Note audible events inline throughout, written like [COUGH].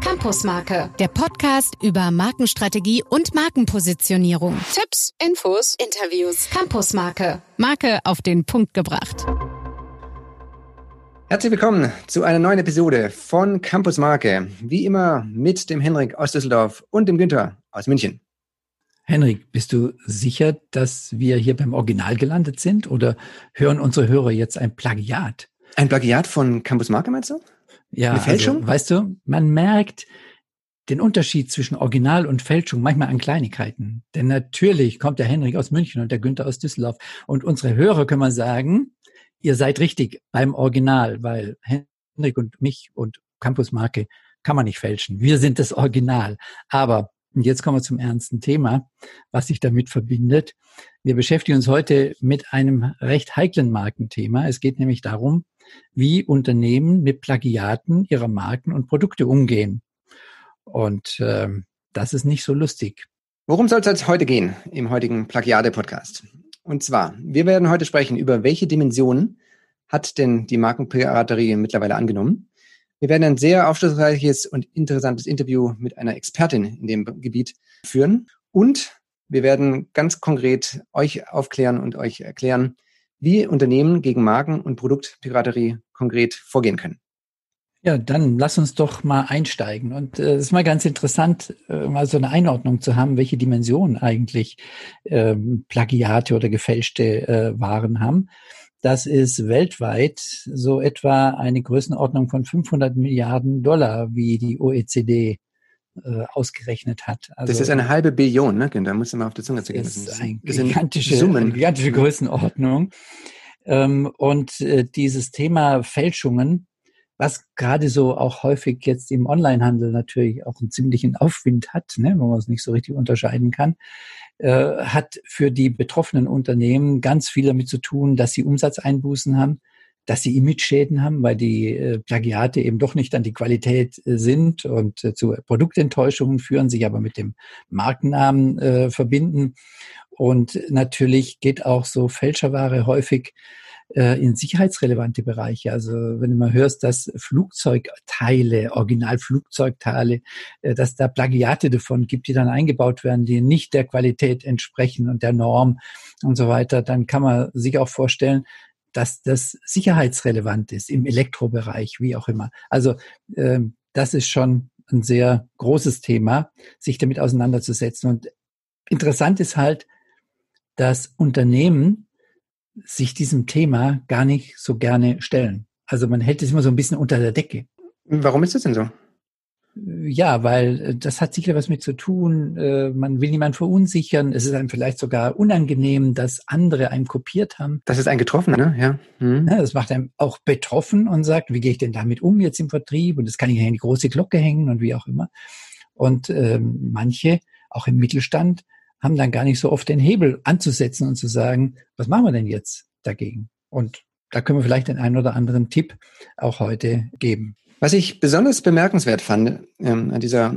Campusmarke, der Podcast über Markenstrategie und Markenpositionierung. Tipps, Infos, Interviews. Campusmarke, Marke auf den Punkt gebracht. Herzlich willkommen zu einer neuen Episode von Campus Marke. Wie immer mit dem Henrik aus Düsseldorf und dem Günther aus München. Henrik, bist du sicher, dass wir hier beim Original gelandet sind oder hören unsere Hörer jetzt ein Plagiat? Ein Plagiat von Campus Marke meinst du? Ja, Eine Fälschung? Also, weißt du, man merkt den Unterschied zwischen Original und Fälschung manchmal an Kleinigkeiten. Denn natürlich kommt der Henrik aus München und der Günther aus Düsseldorf. Und unsere Hörer können wir sagen, ihr seid richtig beim Original, weil Henrik und mich und Campus Marke kann man nicht fälschen. Wir sind das Original. Aber und jetzt kommen wir zum ernsten Thema, was sich damit verbindet. Wir beschäftigen uns heute mit einem recht heiklen Markenthema. Es geht nämlich darum, wie Unternehmen mit Plagiaten ihrer Marken und Produkte umgehen. Und äh, das ist nicht so lustig. Worum soll es heute gehen im heutigen Plagiate-Podcast? Und zwar, wir werden heute sprechen über welche Dimensionen hat denn die Markenpiraterie mittlerweile angenommen? Wir werden ein sehr aufschlussreiches und interessantes Interview mit einer Expertin in dem Gebiet führen. Und wir werden ganz konkret euch aufklären und euch erklären, wie Unternehmen gegen Marken- und Produktpiraterie konkret vorgehen können. Ja, dann lass uns doch mal einsteigen. Und äh, es äh, ist mal ganz interessant, äh, mal so eine Einordnung zu haben, welche Dimensionen eigentlich ähm, Plagiate oder gefälschte äh, Waren haben. Das ist weltweit so etwa eine Größenordnung von 500 Milliarden Dollar, wie die OECD äh, ausgerechnet hat. Also, das ist eine halbe Billion, ne? Da muss man auf der Zunge zu gehen. Das ist eine gigantische, Summen. Gigantische Größenordnung. Ähm, und äh, dieses Thema Fälschungen, was gerade so auch häufig jetzt im Onlinehandel natürlich auch einen ziemlichen Aufwind hat, ne, wo man es nicht so richtig unterscheiden kann, äh, hat für die betroffenen Unternehmen ganz viel damit zu tun, dass sie Umsatzeinbußen haben, dass sie Image-Schäden haben, weil die äh, Plagiate eben doch nicht an die Qualität äh, sind und äh, zu Produktenttäuschungen führen, sich aber mit dem Markennamen äh, verbinden. Und natürlich geht auch so Fälscherware häufig äh, in sicherheitsrelevante Bereiche. Also wenn du mal hörst, dass Flugzeugteile, Originalflugzeugteile, äh, dass da Plagiate davon gibt, die dann eingebaut werden, die nicht der Qualität entsprechen und der Norm und so weiter, dann kann man sich auch vorstellen, dass das sicherheitsrelevant ist im Elektrobereich, wie auch immer. Also äh, das ist schon ein sehr großes Thema, sich damit auseinanderzusetzen. Und interessant ist halt, dass Unternehmen sich diesem Thema gar nicht so gerne stellen. Also man hält es immer so ein bisschen unter der Decke. Warum ist das denn so? Ja, weil äh, das hat sicher was mit zu tun. Äh, man will niemanden verunsichern. Es ist einem vielleicht sogar unangenehm, dass andere einen kopiert haben. Das ist ein Getroffener, ne? Ja. Mhm. ja. Das macht einem auch betroffen und sagt, wie gehe ich denn damit um jetzt im Vertrieb? Und das kann ich in die große Glocke hängen und wie auch immer. Und ähm, manche, auch im Mittelstand, haben dann gar nicht so oft den Hebel anzusetzen und zu sagen, was machen wir denn jetzt dagegen? Und da können wir vielleicht den einen oder anderen Tipp auch heute geben. Was ich besonders bemerkenswert fand ähm, an dieser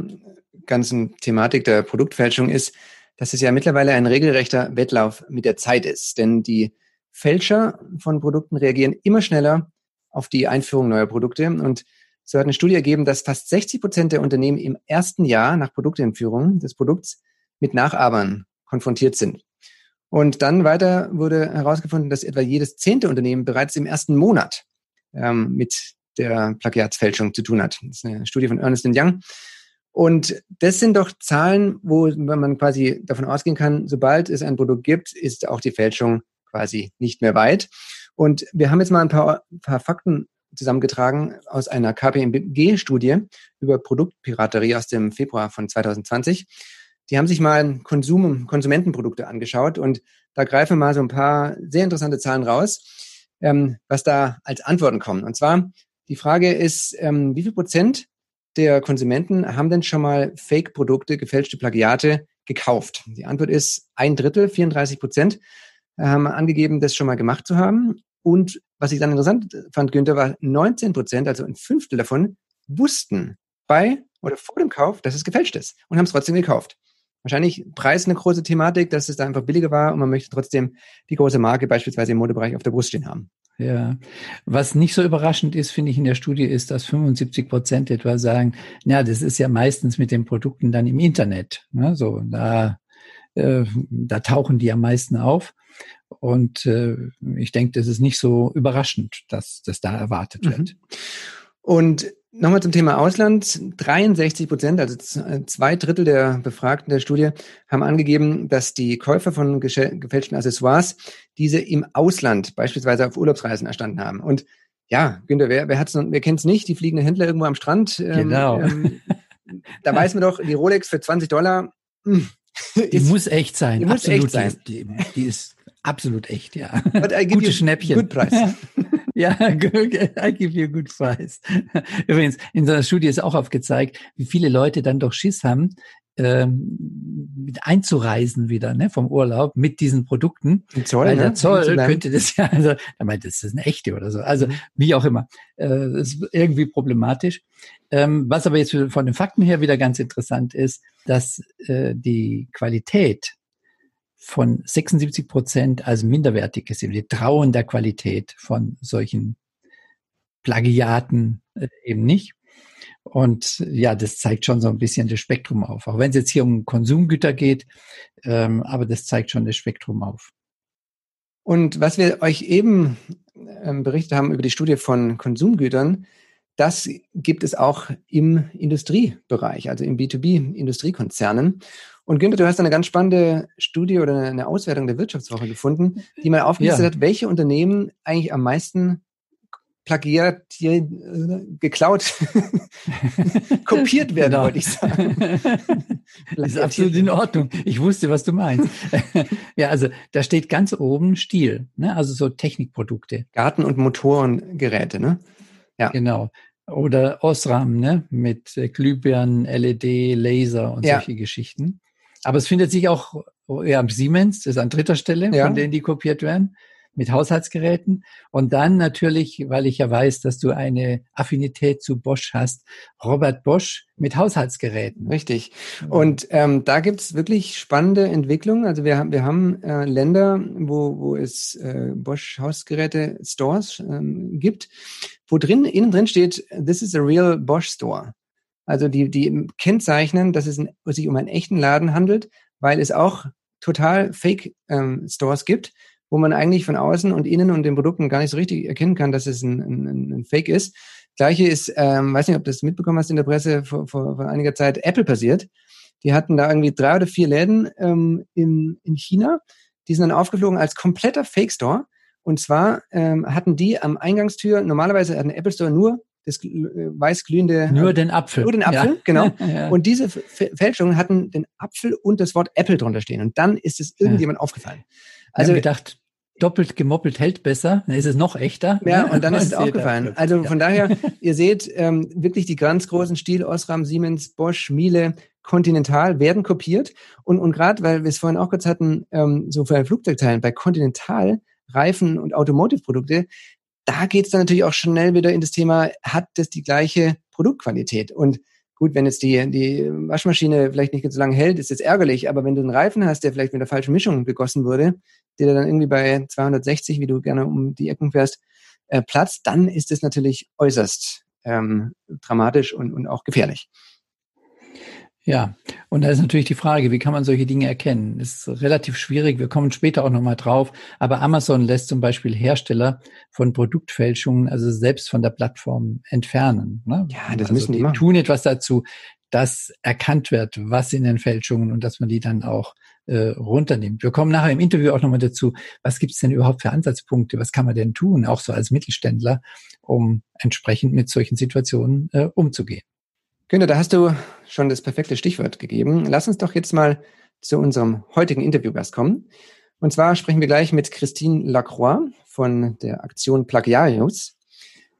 ganzen Thematik der Produktfälschung ist, dass es ja mittlerweile ein regelrechter Wettlauf mit der Zeit ist. Denn die Fälscher von Produkten reagieren immer schneller auf die Einführung neuer Produkte. Und so hat eine Studie ergeben, dass fast 60 Prozent der Unternehmen im ersten Jahr nach Produkteinführung des Produkts mit Nachahmern konfrontiert sind. Und dann weiter wurde herausgefunden, dass etwa jedes zehnte Unternehmen bereits im ersten Monat ähm, mit der Plagiatsfälschung zu tun hat. Das ist eine Studie von Ernest Young. Und das sind doch Zahlen, wo man quasi davon ausgehen kann, sobald es ein Produkt gibt, ist auch die Fälschung quasi nicht mehr weit. Und wir haben jetzt mal ein paar, paar Fakten zusammengetragen aus einer KPMG-Studie über Produktpiraterie aus dem Februar von 2020 die haben sich mal Konsum, Konsumentenprodukte angeschaut und da greifen mal so ein paar sehr interessante Zahlen raus, ähm, was da als Antworten kommen. Und zwar, die Frage ist, ähm, wie viel Prozent der Konsumenten haben denn schon mal Fake-Produkte, gefälschte Plagiate gekauft? Die Antwort ist ein Drittel, 34 Prozent haben angegeben, das schon mal gemacht zu haben. Und was ich dann interessant fand, Günther, war 19 Prozent, also ein Fünftel davon, wussten bei oder vor dem Kauf, dass es gefälscht ist und haben es trotzdem gekauft. Wahrscheinlich Preis eine große Thematik, dass es da einfach billiger war und man möchte trotzdem die große Marke beispielsweise im Modebereich auf der Brust stehen haben. Ja, was nicht so überraschend ist, finde ich in der Studie, ist, dass 75 Prozent etwa sagen, ja, das ist ja meistens mit den Produkten dann im Internet. Ne? So, da, äh, da tauchen die am meisten auf. Und äh, ich denke, das ist nicht so überraschend, dass das da erwartet mhm. wird. Und Nochmal zum Thema Ausland. 63 Prozent, also zwei Drittel der Befragten der Studie, haben angegeben, dass die Käufer von gefälschten Accessoires diese im Ausland, beispielsweise auf Urlaubsreisen, erstanden haben. Und ja, Günther, wer, wer, hat's, wer kennt's nicht? Die fliegende Händler irgendwo am Strand. Ähm, genau. Ähm, da [LAUGHS] weiß man doch, die Rolex für 20 Dollar. Mh, hm, die ist, muss echt sein. Die muss echt sein. Die, die, ist absolut echt, ja. Gute Schnäppchen. Good price. [LAUGHS] Ja, I give you a good price. Übrigens, in so einer Studie ist auch aufgezeigt, wie viele Leute dann doch Schiss haben, ähm, mit einzureisen wieder ne, vom Urlaub mit diesen Produkten. Die Zoll, Weil der ne? Zoll könnte das ja, also er meint, das ist eine echte oder so. Also mhm. wie auch immer. Äh, das ist irgendwie problematisch. Ähm, was aber jetzt von den Fakten her wieder ganz interessant ist, dass äh, die Qualität von 76 Prozent als minderwertig gesehen. Die trauen der Qualität von solchen Plagiaten äh, eben nicht. Und ja, das zeigt schon so ein bisschen das Spektrum auf. Auch wenn es jetzt hier um Konsumgüter geht, ähm, aber das zeigt schon das Spektrum auf. Und was wir euch eben ähm, berichtet haben über die Studie von Konsumgütern, das gibt es auch im Industriebereich, also im B2B-Industriekonzernen. Und Günther, du hast eine ganz spannende Studie oder eine Auswertung der Wirtschaftswoche gefunden, die mal aufgelistet ja. hat, welche Unternehmen eigentlich am meisten plagiert, äh, geklaut, [LAUGHS] kopiert werden, genau. wollte ich sagen. [LAUGHS] das ist absolut in Ordnung. Ich wusste, was du meinst. [LAUGHS] ja, also da steht ganz oben Stil, ne? also so Technikprodukte. Garten- und Motorengeräte, ne? Ja. Genau. Oder Osram, ne? Mit äh, Glühbirnen, LED, Laser und ja. solche Geschichten. Aber es findet sich auch ja, Siemens, das ist an dritter Stelle, ja. von denen die kopiert werden mit Haushaltsgeräten. Und dann natürlich, weil ich ja weiß, dass du eine Affinität zu Bosch hast, Robert Bosch mit Haushaltsgeräten. Richtig. Und ähm, da gibt's wirklich spannende Entwicklungen. Also wir haben, wir haben äh, Länder, wo, wo es äh, Bosch Hausgeräte Stores ähm, gibt, wo drin, innen drin steht, this is a real Bosch Store. Also die, die kennzeichnen, dass es sich um einen echten Laden handelt, weil es auch total Fake ähm, Stores gibt, wo man eigentlich von außen und innen und den Produkten gar nicht so richtig erkennen kann, dass es ein, ein, ein Fake ist. Gleiche ist, ähm, weiß nicht, ob du das mitbekommen hast in der Presse vor, vor, vor einiger Zeit, Apple passiert. Die hatten da irgendwie drei oder vier Läden ähm, in, in China. Die sind dann aufgeflogen als kompletter Fake Store. Und zwar ähm, hatten die am Eingangstür, normalerweise hat ein Apple Store nur das äh, weiß glühende. Nur den Apfel. Nur den Apfel, ja. genau. [LAUGHS] ja. Und diese Fälschungen hatten den Apfel und das Wort Apple drunter stehen. Und dann ist es irgendjemand ja. aufgefallen. Also gedacht, doppelt gemoppelt hält besser, dann ist es noch echter. Ja, ne? und dann ist es aufgefallen. Also von daher, [LAUGHS] ihr seht ähm, wirklich die ganz großen Stil, Osram, Siemens, Bosch, Miele, Continental werden kopiert. Und, und gerade, weil wir es vorhin auch kurz hatten, ähm, so für Flugzeugteilen, bei Continental, Reifen und Automotive-Produkte, da geht es dann natürlich auch schnell wieder in das Thema, hat das die gleiche Produktqualität? Und gut, wenn jetzt die, die Waschmaschine vielleicht nicht so lange hält, ist das ärgerlich, aber wenn du einen Reifen hast, der vielleicht mit der falschen Mischung gegossen wurde, der dann irgendwie bei 260, wie du gerne um die Ecken fährst, äh, platzt, dann ist es natürlich äußerst ähm, dramatisch und, und auch gefährlich. Ja, und da ist natürlich die Frage, wie kann man solche Dinge erkennen? Das ist relativ schwierig. Wir kommen später auch nochmal drauf. Aber Amazon lässt zum Beispiel Hersteller von Produktfälschungen, also selbst von der Plattform entfernen. Ne? Ja, das also müssen die, die machen. tun etwas dazu, dass erkannt wird, was in den Fälschungen und dass man die dann auch äh, runternimmt. Wir kommen nachher im Interview auch nochmal dazu, was gibt es denn überhaupt für Ansatzpunkte, was kann man denn tun, auch so als Mittelständler, um entsprechend mit solchen Situationen äh, umzugehen. Günther, da hast du schon das perfekte Stichwort gegeben. Lass uns doch jetzt mal zu unserem heutigen Interviewgast kommen. Und zwar sprechen wir gleich mit Christine Lacroix von der Aktion Plagiarius.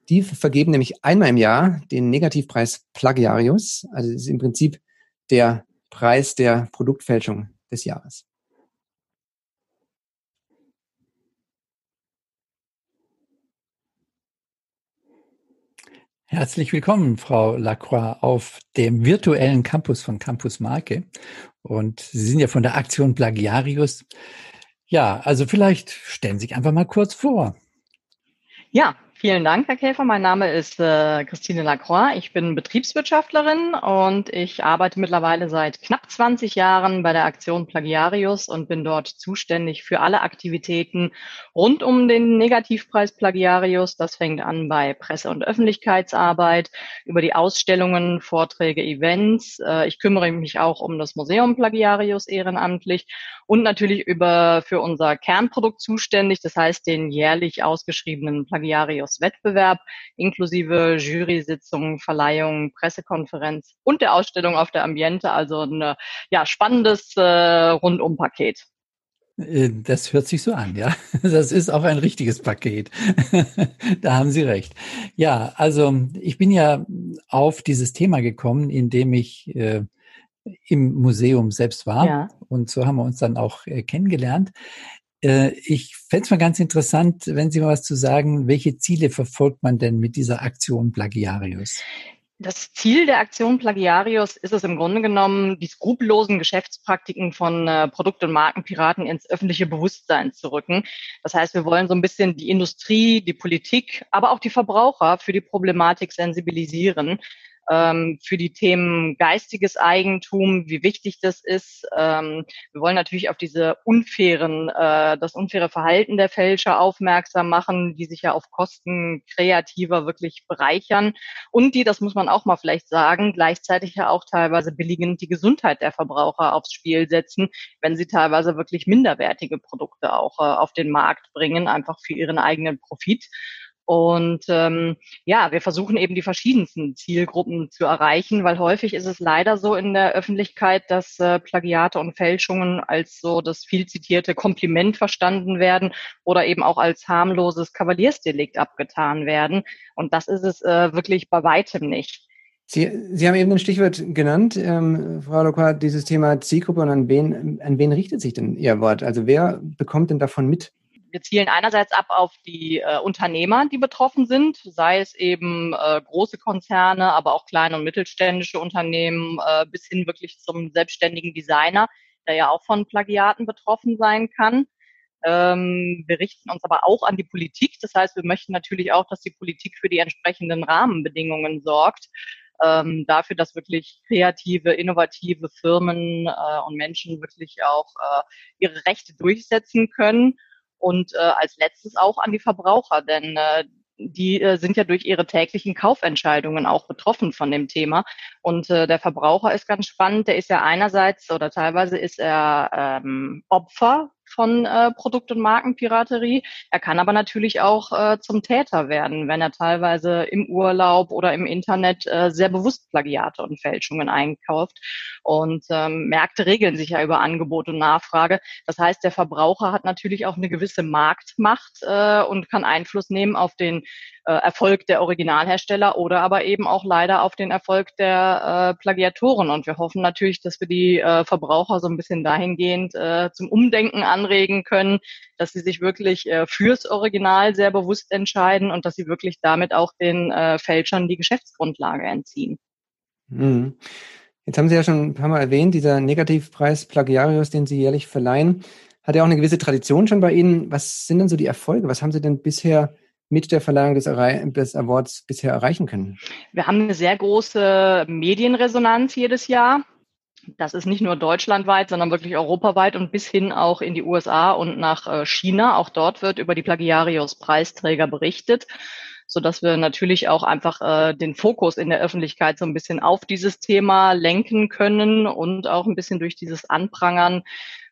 Die vergeben nämlich einmal im Jahr den Negativpreis Plagiarius. Also das ist im Prinzip der Preis der Produktfälschung des Jahres. Herzlich willkommen, Frau Lacroix, auf dem virtuellen Campus von Campus Marke. Und Sie sind ja von der Aktion Plagiarius. Ja, also vielleicht stellen Sie sich einfach mal kurz vor. Ja, Vielen Dank, Herr Käfer. Mein Name ist äh, Christine Lacroix. Ich bin Betriebswirtschaftlerin und ich arbeite mittlerweile seit knapp 20 Jahren bei der Aktion Plagiarius und bin dort zuständig für alle Aktivitäten rund um den Negativpreis Plagiarius. Das fängt an bei Presse- und Öffentlichkeitsarbeit, über die Ausstellungen, Vorträge, Events. Äh, ich kümmere mich auch um das Museum Plagiarius ehrenamtlich und natürlich über für unser Kernprodukt zuständig, das heißt den jährlich ausgeschriebenen Plagiarius Wettbewerb inklusive Jury-Sitzungen, Verleihungen, Pressekonferenz und der Ausstellung auf der Ambiente. Also ein ja, spannendes äh, Rundumpaket. Äh, das hört sich so an, ja. [LAUGHS] Das ist auch ein richtiges Paket. [LAUGHS] da haben Sie recht. Ja, also ich bin ja auf dieses Thema gekommen, indem ich äh, im Museum selbst war. Ja. Und so haben wir uns dann auch äh, kennengelernt. Äh, ich fände es mal ganz interessant, wenn Sie mal was zu sagen, welche Ziele verfolgt man denn mit dieser Aktion Plagiarius? Das Ziel der Aktion Plagiarius ist es im Grunde genommen, die skrupellosen Geschäftspraktiken von äh, Produkt- und Markenpiraten ins öffentliche Bewusstsein zu rücken. Das heißt, wir wollen so ein bisschen die Industrie, die Politik, aber auch die Verbraucher für die Problematik sensibilisieren ähm, für die Themen geistiges Eigentum, wie wichtig das ist. Ähm, wir wollen natürlich auf diese unfairen, äh, das unfaire Verhalten der Fälscher aufmerksam machen, die sich ja auf Kosten kreativer wirklich bereichern und die, das muss man auch mal vielleicht sagen, gleichzeitig ja auch teilweise billigend die Gesundheit der Verbraucher aufs Spiel setzen, wenn sie teilweise wirklich minderwertige Produkte auch äh, auf den Markt bringen, einfach für ihren eigenen Profit. Und ähm, ja, wir versuchen eben die verschiedensten Zielgruppen zu erreichen, weil häufig ist es leider so in der Öffentlichkeit, dass äh, Plagiate und Fälschungen als so das viel zitierte Kompliment verstanden werden oder eben auch als harmloses Kavaliersdelikt abgetan werden. Und das ist es äh, wirklich bei weitem nicht. Sie, Sie haben eben ein Stichwort genannt, ähm, Frau Lokwa, dieses Thema Zielgruppe und an wen, an wen richtet sich denn Ihr Wort? Also wer bekommt denn davon mit? Wir zielen einerseits ab auf die äh, Unternehmer, die betroffen sind, sei es eben äh, große Konzerne, aber auch kleine und mittelständische Unternehmen äh, bis hin wirklich zum selbstständigen Designer, der ja auch von Plagiaten betroffen sein kann. Ähm, wir richten uns aber auch an die Politik. Das heißt, wir möchten natürlich auch, dass die Politik für die entsprechenden Rahmenbedingungen sorgt. Ähm, dafür, dass wirklich kreative, innovative Firmen äh, und Menschen wirklich auch äh, ihre Rechte durchsetzen können und äh, als letztes auch an die Verbraucher, denn äh, die äh, sind ja durch ihre täglichen Kaufentscheidungen auch betroffen von dem Thema. Und äh, der Verbraucher ist ganz spannend. Der ist ja einerseits oder teilweise ist er ähm, Opfer von äh, Produkt- und Markenpiraterie. Er kann aber natürlich auch äh, zum Täter werden, wenn er teilweise im Urlaub oder im Internet äh, sehr bewusst Plagiate und Fälschungen einkauft. Und ähm, Märkte regeln sich ja über Angebot und Nachfrage. Das heißt, der Verbraucher hat natürlich auch eine gewisse Marktmacht äh, und kann Einfluss nehmen auf den äh, Erfolg der Originalhersteller oder aber eben auch leider auf den Erfolg der äh, Plagiatoren. Und wir hoffen natürlich, dass wir die äh, Verbraucher so ein bisschen dahingehend äh, zum Umdenken anregen können, dass sie sich wirklich äh, fürs Original sehr bewusst entscheiden und dass sie wirklich damit auch den äh, Fälschern die Geschäftsgrundlage entziehen. Mhm. Jetzt haben Sie ja schon ein paar Mal erwähnt, dieser Negativpreis Plagiarius, den Sie jährlich verleihen, hat ja auch eine gewisse Tradition schon bei Ihnen. Was sind denn so die Erfolge? Was haben Sie denn bisher mit der Verleihung des, des, Awards bisher erreichen können? Wir haben eine sehr große Medienresonanz jedes Jahr. Das ist nicht nur deutschlandweit, sondern wirklich europaweit und bis hin auch in die USA und nach äh, China. Auch dort wird über die Plagiarius-Preisträger berichtet so dass wir natürlich auch einfach äh, den Fokus in der Öffentlichkeit so ein bisschen auf dieses Thema lenken können und auch ein bisschen durch dieses Anprangern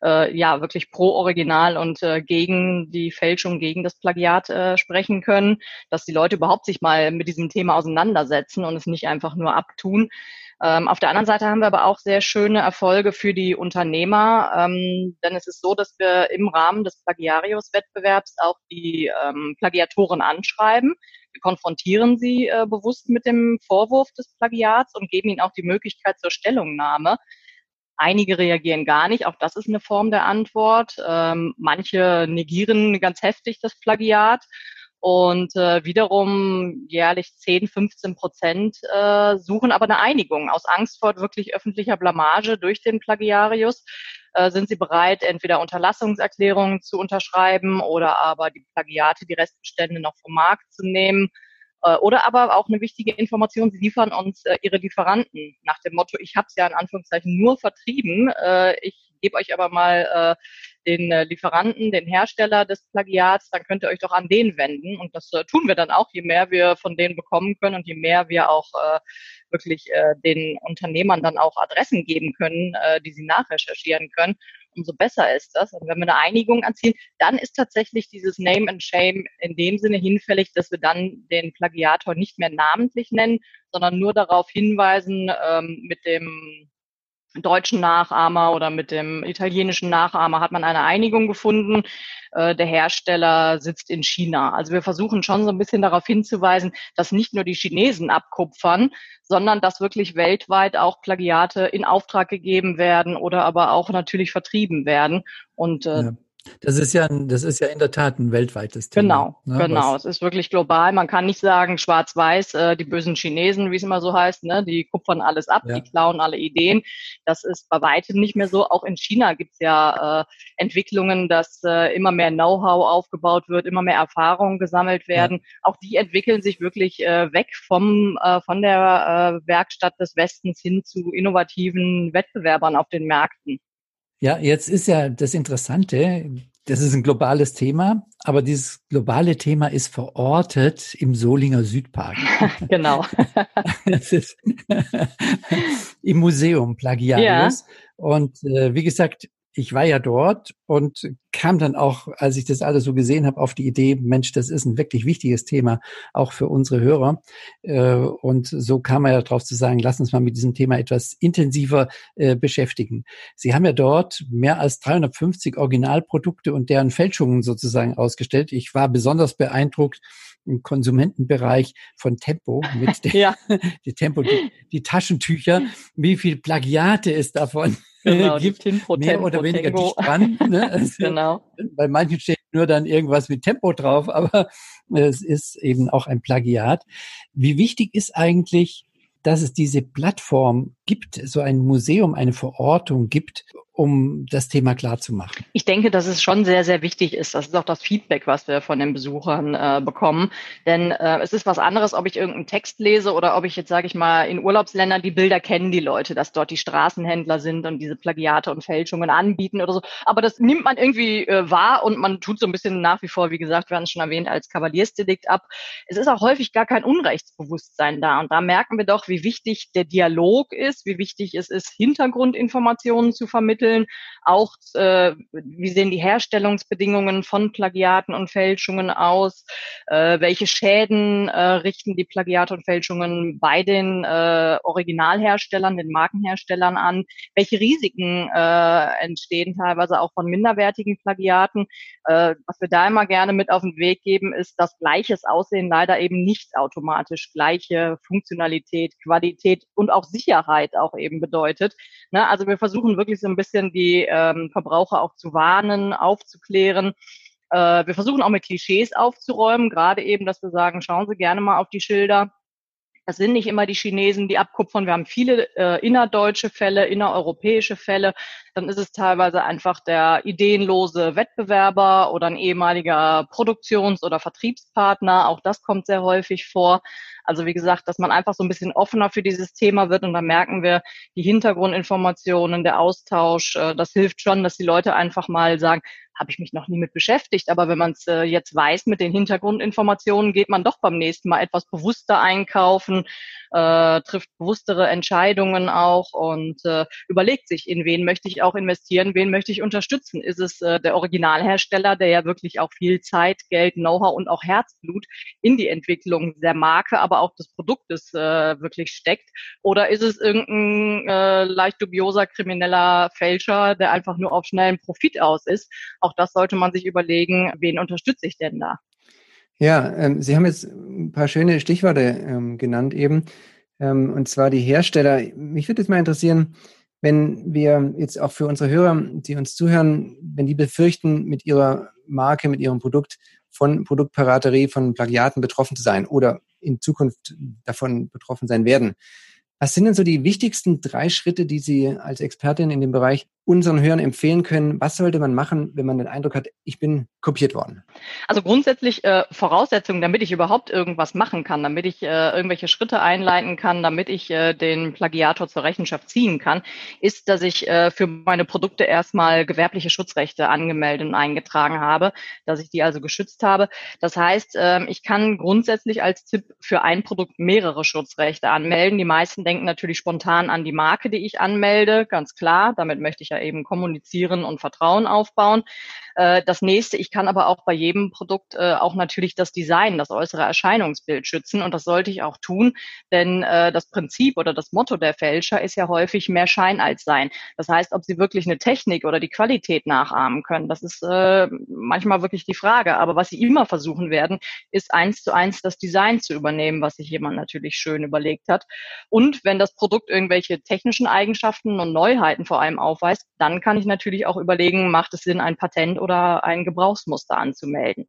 äh, ja wirklich pro Original und gegen die Fälschung, gegen das Plagiat sprechen können, dass die Leute überhaupt sich mal mit diesem Thema auseinandersetzen und es nicht einfach nur abtun. Ähm, auf der anderen Seite haben wir aber auch sehr schöne Erfolge für die Unternehmer, ähm, denn es ist so, dass wir im Rahmen des Plagiarius-Wettbewerbs auch die ähm, Plagiatoren anschreiben. Wir konfrontieren sie äh, bewusst mit dem Vorwurf des Plagiats und geben ihnen auch die Möglichkeit zur Stellungnahme. Einige reagieren gar nicht, auch das ist eine Form der Antwort. Ähm, manche negieren ganz heftig das Plagiat und äh, wiederum jährlich 10, 15 Prozent äh, suchen aber eine Einigung aus Angst vor wirklich öffentlicher Blamage durch den Plagiarius. äh, sind sie bereit, entweder Unterlassungserklärungen zu unterschreiben oder aber die Plagiate, die Restbestände noch vom Markt zu nehmen. Äh, oder aber auch eine wichtige Information, sie liefern uns äh, ihre Lieferanten nach dem Motto, ich habe es ja in Anführungszeichen nur vertrieben, äh, ich gebe euch aber mal den Lieferanten, den Hersteller des Plagiats, dann könnt ihr euch doch an den wenden. Und das tun wir dann auch, je mehr wir von denen bekommen können und je mehr wir auch wirklich den Unternehmern dann auch Adressen geben können, die sie nachrecherchieren können umso besser ist das. Und wenn wir eine Einigung erzielen, dann ist tatsächlich dieses Name and Shame in dem Sinne hinfällig, dass wir dann den Plagiator nicht mehr namentlich nennen, sondern nur darauf hinweisen ähm, mit dem deutschen Nachahmer oder mit dem italienischen Nachahmer hat man eine Einigung gefunden. Äh, der Hersteller sitzt in China. Also wir versuchen schon so ein bisschen darauf hinzuweisen, dass nicht nur die Chinesen abkupfern, sondern dass wirklich weltweit auch Plagiate in Auftrag gegeben werden oder aber auch natürlich vertrieben werden. Und äh, ja. Das ist ja, das ist ja in der Tat ein weltweites Thema. Genau, ne, genau. Es ist wirklich global. Man kann nicht sagen, schwarz-weiß, äh, die bösen Chinesen, wie es immer so heißt, ne, die kupfern alles ab, ja. die klauen alle Ideen. Das ist bei weitem nicht mehr so. Auch in China gibt es ja äh, Entwicklungen, dass äh, immer mehr Know-how aufgebaut wird, immer mehr Erfahrungen gesammelt werden. Ja. Auch die entwickeln sich wirklich äh, weg vom, äh, von der äh, Werkstatt des Westens hin zu innovativen Wettbewerbern auf den Märkten. Ja, jetzt ist ja das Interessante, das ist ein globales Thema, aber dieses globale Thema ist verortet im Solinger Südpark. [LAUGHS] genau. [LAUGHS] das ist [LAUGHS] im Museum Plagiarius. Ja. Und äh, wie gesagt, ich war ja dort und kam dann auch, als ich das alles so gesehen habe, auf die Idee, Mensch, das ist ein wirklich wichtiges Thema, auch für unsere Hörer. Äh, und so kam man ja darauf zu sagen, lass uns mal mit diesem Thema etwas intensiver äh, beschäftigen. Sie haben ja dort mehr als 350 Originalprodukte und deren Fälschungen sozusagen ausgestellt. Ich war besonders beeindruckt, im Konsumentenbereich von Tempo mit [LAUGHS] der, ja. [LAUGHS] die Tempo, die, die Taschentücher, wie viel Plagiate es davon genau, gibt, Tempo, mehr oder weniger Tempo. dicht dran. Ne? [LAUGHS] Also, genau. Bei manchen steht nur dann irgendwas mit Tempo drauf, aber es ist eben auch ein Plagiat. Wie wichtig ist eigentlich, dass es diese Plattform gibt, so ein Museum, eine Verortung gibt, um das Thema klar zu machen? Ich denke, dass es schon sehr, sehr wichtig ist. Das ist auch das Feedback, was wir von den Besuchern äh, bekommen. Denn äh, es ist was anderes, ob ich irgendeinen Text lese oder ob ich jetzt, sage ich mal, in Urlaubsländern die Bilder kennen die Leute, dass dort die Straßenhändler sind und diese Plagiate und Fälschungen anbieten oder so. Aber das nimmt man irgendwie äh, wahr und man tut so ein bisschen nach wie vor, wie gesagt, wir haben es schon erwähnt, als Kavaliersdelikt ab. Es ist auch häufig gar kein Unrechtsbewusstsein da. Und da merken wir doch, wie wichtig der Dialog ist, wie wichtig es ist, Hintergrundinformationen zu vermitteln vermitteln. Auch äh, wie sehen die Herstellungsbedingungen von Plagiaten und Fälschungen aus? Äh, welche Schäden äh, richten die Plagiate und Fälschungen bei den äh, Originalherstellern, den Markenherstellern an? Welche Risiken äh, entstehen teilweise auch von minderwertigen Plagiaten? Äh, was wir da immer gerne mit auf den Weg geben, ist, dass gleiches Aussehen leider eben nicht automatisch gleiche Funktionalität, Qualität und auch Sicherheit auch eben bedeutet. Ne? Also wir versuchen wirklich so ein bisschen bisschen die ähm, Verbraucher auch zu warnen, aufzuklären. Äh, wir versuchen auch mit Klischees aufzuräumen, gerade eben, dass wir sagen, schauen Sie gerne mal auf die Schilder. Das sind nicht immer die Chinesen, die abkupfern. Wir haben viele äh, innerdeutsche Fälle, innereuropäische Fälle. Dann ist es teilweise einfach der ideenlose Wettbewerber oder ein ehemaliger Produktions- oder Vertriebspartner. Auch das kommt sehr häufig vor. Also wie gesagt, dass man einfach so ein bisschen offener für dieses Thema wird und dann merken wir, die Hintergrundinformationen, der Austausch, äh, das hilft schon, dass die Leute einfach mal sagen, habe ich mich noch nie mit beschäftigt. Aber wenn man es äh, jetzt weiß mit den Hintergrundinformationen, geht man doch beim nächsten Mal etwas bewusster einkaufen, äh, trifft bewusstere Entscheidungen auch und äh, überlegt sich, in wen möchte ich auch investieren, wen möchte ich unterstützen. Ist es äh, der Originalhersteller, der ja wirklich auch viel Zeit, Geld, Know-how und auch Herzblut in die Entwicklung der Marke, aber auch des Produktes äh, wirklich steckt? Oder ist es irgendein äh, leicht dubioser krimineller Fälscher, der einfach nur auf schnellen Profit aus ist? Auch das sollte man sich überlegen, wen unterstütze ich denn da? Ja, ähm, Sie haben jetzt ein paar schöne Stichworte ähm, genannt eben, ähm, und zwar die Hersteller. Mich würde jetzt mal interessieren, wenn wir jetzt auch für unsere Hörer, die uns zuhören, wenn die befürchten, mit ihrer Marke, mit ihrem Produkt von Produktpiraterie, von Plagiaten betroffen zu sein oder in Zukunft davon betroffen sein werden. Was sind denn so die wichtigsten drei Schritte, die Sie als Expertin in dem Bereich unseren Hörern empfehlen können? Was sollte man machen, wenn man den Eindruck hat, ich bin kopiert worden? Also grundsätzlich äh, Voraussetzungen, damit ich überhaupt irgendwas machen kann, damit ich äh, irgendwelche Schritte einleiten kann, damit ich äh, den Plagiator zur Rechenschaft ziehen kann, ist, dass ich äh, für meine Produkte erstmal gewerbliche Schutzrechte angemeldet und eingetragen habe, dass ich die also geschützt habe. Das heißt, äh, ich kann grundsätzlich als Tipp für ein Produkt mehrere Schutzrechte anmelden. Die meisten denken natürlich spontan an die Marke, die ich anmelde, ganz klar. Damit möchte ich ja eben kommunizieren und Vertrauen aufbauen. Äh, das nächste, ich kann aber auch bei jedem Produkt äh, auch natürlich das Design, das äußere Erscheinungsbild schützen und das sollte ich auch tun, denn äh, das Prinzip oder das Motto der Fälscher ist ja häufig mehr Schein als Sein. Das heißt, ob sie wirklich eine Technik oder die Qualität nachahmen können, das ist äh, manchmal wirklich die Frage. Aber was sie immer versuchen werden, ist eins zu eins das Design zu übernehmen, was sich jemand natürlich schön überlegt hat. Und wenn das Produkt irgendwelche technischen Eigenschaften und Neuheiten vor allem aufweist, dann kann ich natürlich auch überlegen, macht es Sinn, ein Patent oder ein Gebrauchsmuster anzumelden.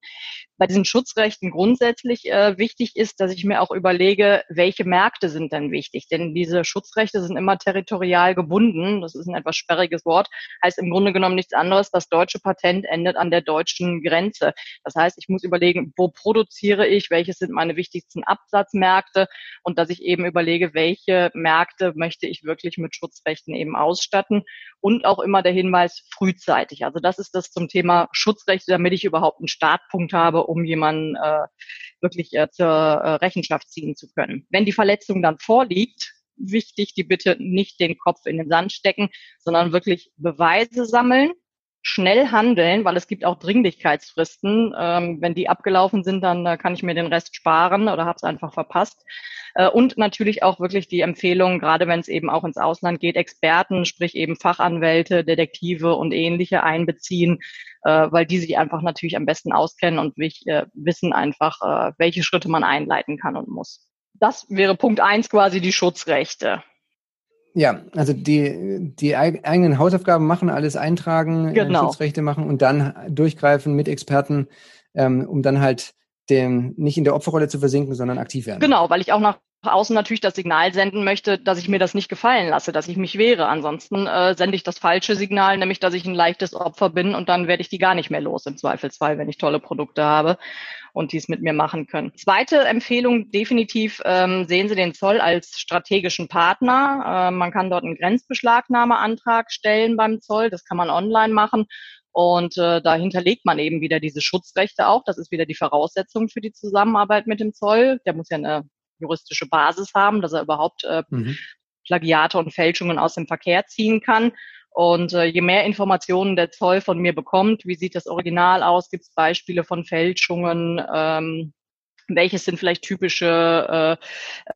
Bei diesen Schutzrechten grundsätzlich äh, wichtig ist, dass ich mir auch überlege, welche Märkte sind denn wichtig? Denn diese Schutzrechte sind immer territorial gebunden. Das ist ein etwas sperriges Wort. Heißt im Grunde genommen nichts anderes. Das deutsche Patent endet an der deutschen Grenze. Das heißt, ich muss überlegen, wo produziere ich? Welches sind meine wichtigsten Absatzmärkte? Und dass ich eben überlege, welche Märkte möchte ich wirklich mit Schutzrechten eben ausstatten? Und auch immer der Hinweis frühzeitig. Also das ist das zum Thema Schutzrechte, damit ich überhaupt einen Startpunkt habe, um jemanden äh, wirklich äh, zur äh, Rechenschaft ziehen zu können. Wenn die Verletzung dann vorliegt, wichtig, die bitte nicht den Kopf in den Sand stecken, sondern wirklich Beweise sammeln, schnell handeln, weil es gibt auch Dringlichkeitsfristen. Ähm, wenn die abgelaufen sind, dann äh, kann ich mir den Rest sparen oder habe es einfach verpasst. Äh, und natürlich auch wirklich die Empfehlung, gerade wenn es eben auch ins Ausland geht, Experten, sprich eben Fachanwälte, Detektive und ähnliche einbeziehen, äh, weil die sich einfach natürlich am besten auskennen und äh, wissen einfach, äh, welche Schritte man einleiten kann und muss. Das wäre Punkt eins quasi die Schutzrechte. Ja, also die, die eigenen Hausaufgaben machen, alles eintragen, genau. Schutzrechte machen und dann durchgreifen mit Experten, ähm, um dann halt dem nicht in der Opferrolle zu versinken, sondern aktiv werden. Genau, weil ich auch nach außen natürlich das Signal senden möchte, dass ich mir das nicht gefallen lasse, dass ich mich wehre. Ansonsten äh, sende ich das falsche Signal, nämlich dass ich ein leichtes Opfer bin und dann werde ich die gar nicht mehr los im Zweifelsfall, wenn ich tolle Produkte habe und die es mit mir machen können. Zweite Empfehlung, definitiv ähm, sehen Sie den Zoll als strategischen Partner. Äh, man kann dort einen Grenzbeschlagnahmeantrag stellen beim Zoll, das kann man online machen. Und äh, da hinterlegt man eben wieder diese Schutzrechte auch. Das ist wieder die Voraussetzung für die Zusammenarbeit mit dem Zoll. Der muss ja eine juristische Basis haben, dass er überhaupt äh, mhm. Plagiate und Fälschungen aus dem Verkehr ziehen kann. Und äh, je mehr Informationen der Zoll von mir bekommt, wie sieht das Original aus, gibt es Beispiele von Fälschungen, ähm, welches sind vielleicht typische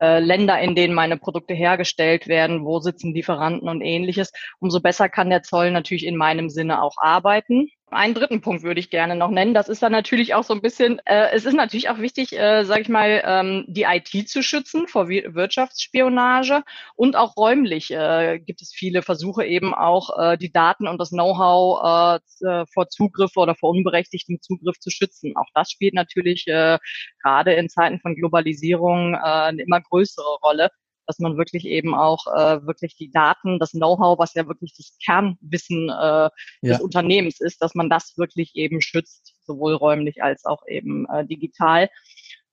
äh, äh, Länder, in denen meine Produkte hergestellt werden, wo sitzen Lieferanten und ähnliches, umso besser kann der Zoll natürlich in meinem Sinne auch arbeiten. Einen dritten Punkt würde ich gerne noch nennen. Das ist dann natürlich auch so ein bisschen, äh, es ist natürlich auch wichtig, äh, sage ich mal, ähm, die IT zu schützen vor Wirtschaftsspionage und auch räumlich äh, gibt es viele Versuche eben auch, äh, die Daten und das Know-how äh, vor Zugriff oder vor unberechtigtem Zugriff zu schützen. Auch das spielt natürlich äh, gerade in Zeiten von Globalisierung äh, eine immer größere Rolle dass man wirklich eben auch äh, wirklich die Daten, das Know-how, was ja wirklich das Kernwissen äh, ja. des Unternehmens ist, dass man das wirklich eben schützt, sowohl räumlich als auch eben äh, digital.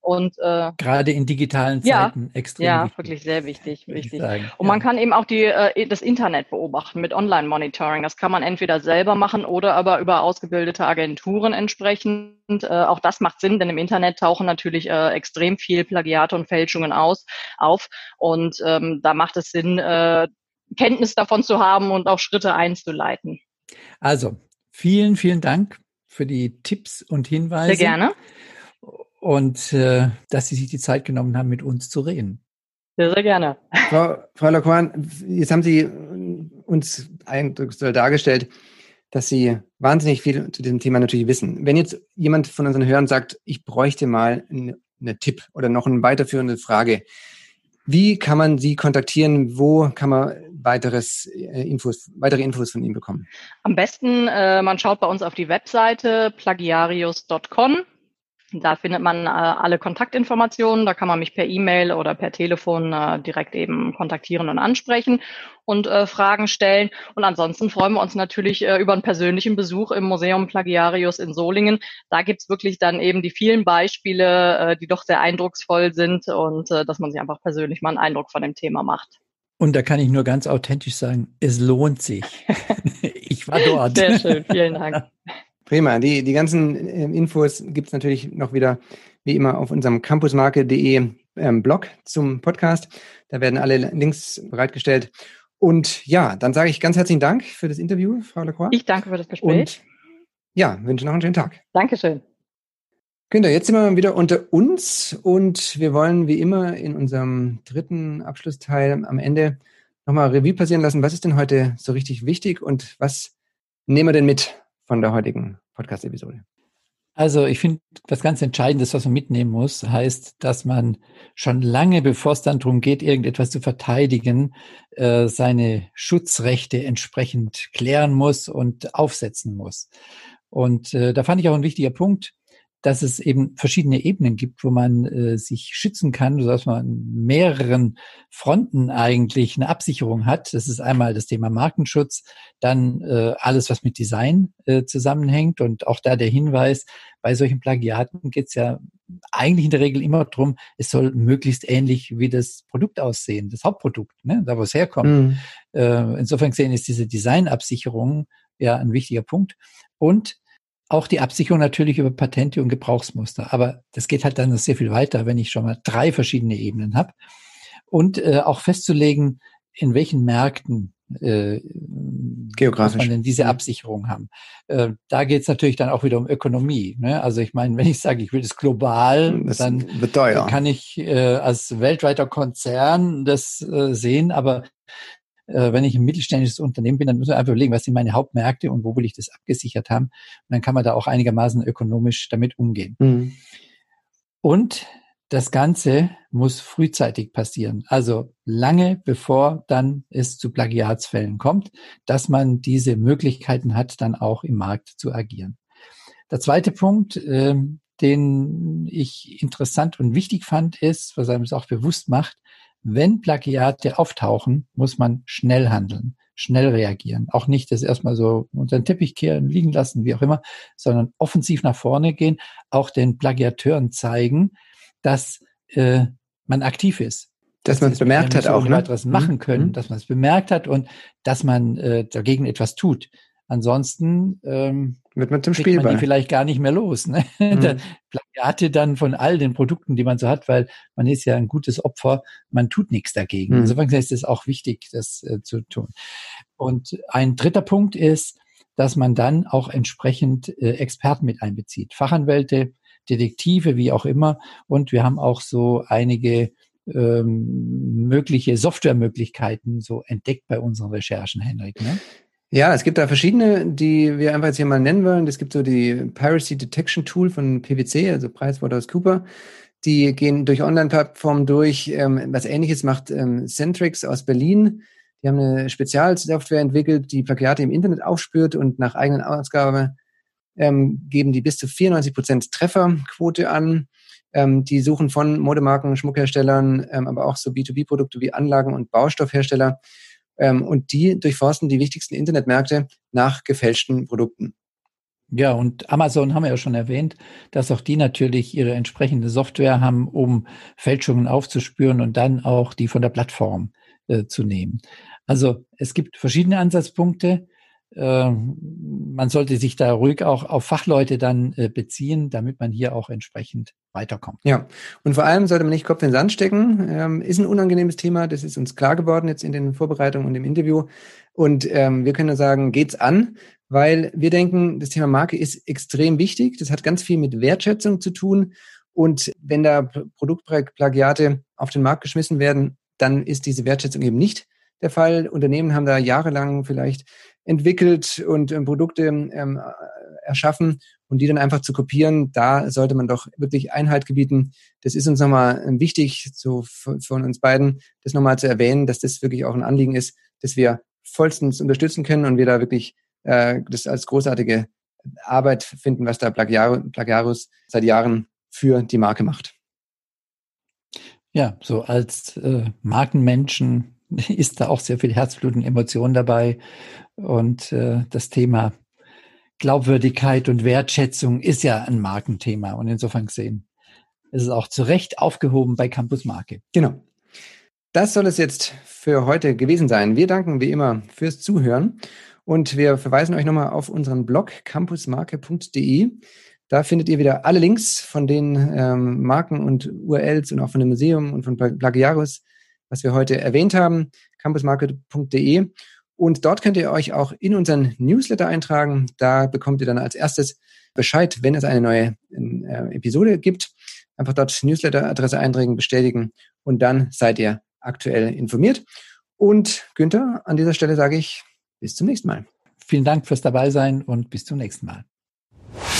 Und äh, gerade in digitalen Zeiten ja, extrem ja, wichtig. wirklich sehr wichtig, wichtig. Sagen, und man kann eben auch die, äh, das Internet beobachten mit Online-Monitoring. Das kann man entweder selber machen oder aber über ausgebildete Agenturen entsprechend. Äh, auch das macht Sinn, denn im Internet tauchen natürlich äh, extrem viel Plagiate und Fälschungen aus auf. Und ähm, da macht es Sinn, äh, Kenntnis davon zu haben und auch Schritte einzuleiten. Also vielen, vielen Dank für die Tipps und Hinweise. Sehr gerne und äh, dass Sie sich die Zeit genommen haben, mit uns zu reden. Sehr, sehr gerne. Frau, Frau Laquan, jetzt haben Sie uns eindrucksvoll dargestellt, dass Sie wahnsinnig viel zu diesem Thema natürlich wissen. Wenn jetzt jemand von unseren Hörern sagt, ich bräuchte mal einen, einen Tipp oder noch eine weiterführende Frage, wie kann man Sie kontaktieren? Wo kann man weiteres äh, Infos, weitere Infos von Ihnen bekommen? Am besten, äh, man schaut bei uns auf die Webseite plagiarius.com Da findet man äh, alle Kontaktinformationen. Da kann man mich per E-Mail oder per Telefon äh, direkt eben kontaktieren und ansprechen und äh, Fragen stellen. Und ansonsten freuen wir uns natürlich äh, über einen persönlichen Besuch im Museum Plagiarius in Solingen. Da gibt's wirklich dann eben die vielen Beispiele, äh, die doch sehr eindrucksvoll sind und äh, dass man sich einfach persönlich mal einen Eindruck von dem Thema macht. Und da kann ich nur ganz authentisch sagen, es lohnt sich. [LAUGHS] ich war dort. Sehr schön, vielen Dank. [LAUGHS] Prima. Die, die ganzen äh, Infos gibt's natürlich noch wieder, wie immer, auf unserem campusmarke.de ähm, Blog zum Podcast. Da werden alle Links bereitgestellt. Und ja, dann sage ich ganz herzlichen Dank für das Interview, Frau Lacroix. Ich danke für das Gespräch. Und ja, wünsche noch einen schönen Tag. Dankeschön. Günther, jetzt sind wir wieder unter uns und wir wollen wie immer in unserem dritten Abschlussteil am Ende nochmal Revue passieren lassen. Was ist denn heute so richtig wichtig und was nehmen wir denn mit von der heutigen Podcast-Episode? Also ich finde, was ganz Entscheidendes, was man mitnehmen muss, heißt, dass man schon lange, bevor es dann darum geht, irgendetwas zu verteidigen, äh, seine Schutzrechte entsprechend klären muss und aufsetzen muss. Und äh, da fand ich auch ein wichtiger Punkt, dass es eben verschiedene Ebenen gibt, wo man äh, sich schützen kann, sodass man an mehreren Fronten eigentlich eine Absicherung hat. Das ist einmal das Thema Markenschutz, dann äh, alles, was mit Design äh, zusammenhängt und auch da der Hinweis, bei solchen Plagiaten geht es ja eigentlich in der Regel immer darum, es soll möglichst ähnlich wie das Produkt aussehen, das Hauptprodukt, ne, da wo es herkommt. Mhm. Äh, insofern gesehen ist diese Designabsicherung ja ein wichtiger Punkt. Und auch die Absicherung natürlich über Patente und Gebrauchsmuster. Aber das geht halt dann noch sehr viel weiter, wenn ich schon mal drei verschiedene Ebenen habe. Und äh, auch festzulegen, in welchen Märkten äh, Geografisch. muss man denn diese Absicherung haben. Äh, da geht es natürlich dann auch wieder um Ökonomie. Ne? Also ich meine, [LAUGHS] wenn ich sage, ich will das global, das dann kann ich äh, als weltweiter Konzern das äh, sehen, aber äh, wenn ich ein mittelständisches Unternehmen bin, dann muss man einfach überlegen, was sind meine Hauptmärkte und wo will ich das abgesichert haben. Und dann kann man da auch einigermaßen ökonomisch damit umgehen. Mhm. Und das Ganze muss frühzeitig passieren, also lange bevor dann es zu Plagiatsfällen kommt, dass man diese Möglichkeiten hat, dann auch im Markt zu agieren. Der zweite Punkt, ähm, den ich interessant und wichtig fand, ist, was einem es auch bewusst macht, wenn Plagiate auftauchen, muss man schnell handeln, schnell reagieren. Auch nicht das erstmal so unter den Teppich kehren, liegen lassen, wie auch immer, sondern offensiv nach vorne gehen, auch den Plagiateuren zeigen, dass äh, man aktiv ist. Dass man es bemerkt hat auch, ne? weiteres machen mhm. können, mhm. dass man es bemerkt hat und dass man äh, dagegen etwas tut. Ansonsten ähm, wird man zum Spiel man die vielleicht gar nicht mehr los. Ne? [LAUGHS] Mhm. Plagiate dann von all den Produkten, die man so hat, weil man ist ja ein gutes Opfer, man tut nichts dagegen. Mhm. Insofern ist es auch wichtig, das äh, zu tun. Und ein dritter Punkt ist, dass man dann auch entsprechend äh, Experten mit einbezieht. Fachanwälte, Detektive, wie auch immer. Und wir haben auch so einige ähm, mögliche Softwaremöglichkeiten so entdeckt bei unseren Recherchen, Henrik. Ne? Ja, es gibt da verschiedene, die wir einfach jetzt hier mal nennen wollen. Es gibt so die Piracy Detection Tool von PwC, also PricewaterhouseCooper. Die gehen durch Online-Plattformen durch. Ähm, was ähnliches macht ähm, Centrix aus Berlin. Die haben eine Spezialsoftware entwickelt, die Plagiate im Internet aufspürt und nach eigenen Ausgabe ähm, geben die bis zu 94 Prozent Trefferquote an. Die suchen von Modemarken, Schmuckherstellern, aber auch so B2B-Produkte wie Anlagen und Baustoffhersteller ähm, und die durchforsten die wichtigsten Internetmärkte nach gefälschten Produkten. Ja, und Amazon haben wir ja schon erwähnt, dass auch die natürlich ihre entsprechende Software haben, um Fälschungen aufzuspüren und dann auch die von der Plattform äh, zu nehmen. Also es gibt verschiedene Ansatzpunkte. Ähm, man sollte sich da ruhig auch auf Fachleute dann äh, beziehen, damit man hier auch entsprechend weiterkommt. Ja, und vor allem sollte man nicht Kopf in den Sand stecken. Ähm, ist ein unangenehmes Thema, das ist uns klar geworden jetzt in den Vorbereitungen und im Interview. Und ähm, wir können nur sagen, geht's an, weil wir denken, das Thema Marke ist extrem wichtig. Das hat ganz viel mit Wertschätzung zu tun. Und wenn da Produktplagiate auf den Markt geschmissen werden, dann ist diese Wertschätzung eben nicht der Fall. Unternehmen haben da jahrelang vielleicht entwickelt und ähm, Produkte ähm, erschaffen und die dann einfach zu kopieren, da sollte man doch wirklich Einheit gebieten. Das ist uns nochmal ähm, wichtig, so von uns beiden, das nochmal zu erwähnen, dass das wirklich auch ein Anliegen ist, dass wir vollstens unterstützen können und wir da wirklich äh, das als großartige Arbeit finden, was da Plagiar Plagiarus seit Jahren für die Marke macht. Ja, so als äh, Markenmenschen [LAUGHS] ist da auch sehr viel Herzblut und Emotion dabei. Und äh, das Thema Glaubwürdigkeit und Wertschätzung ist ja ein Markenthema. Und insofern gesehen ist es auch zu Recht aufgehoben bei Campus Marke. Genau. Das soll es jetzt für heute gewesen sein. Wir danken wie immer fürs Zuhören und wir verweisen euch nochmal auf unseren Blog campusmarke.de. Da findet ihr wieder alle Links von den ähm, Marken und URLs und auch von dem Museum und von Plagiaris, was wir heute erwähnt haben, campusmarke.de. Und dort könnt ihr euch auch in unseren Newsletter eintragen. Da bekommt ihr dann als erstes Bescheid, wenn es eine neue äh, Episode gibt. Einfach dort Newsletter-Adresse eintragen, bestätigen und dann seid ihr aktuell informiert. Und Günther, an dieser Stelle sage ich bis zum nächsten Mal. Vielen Dank fürs Dabeisein und bis zum nächsten Mal.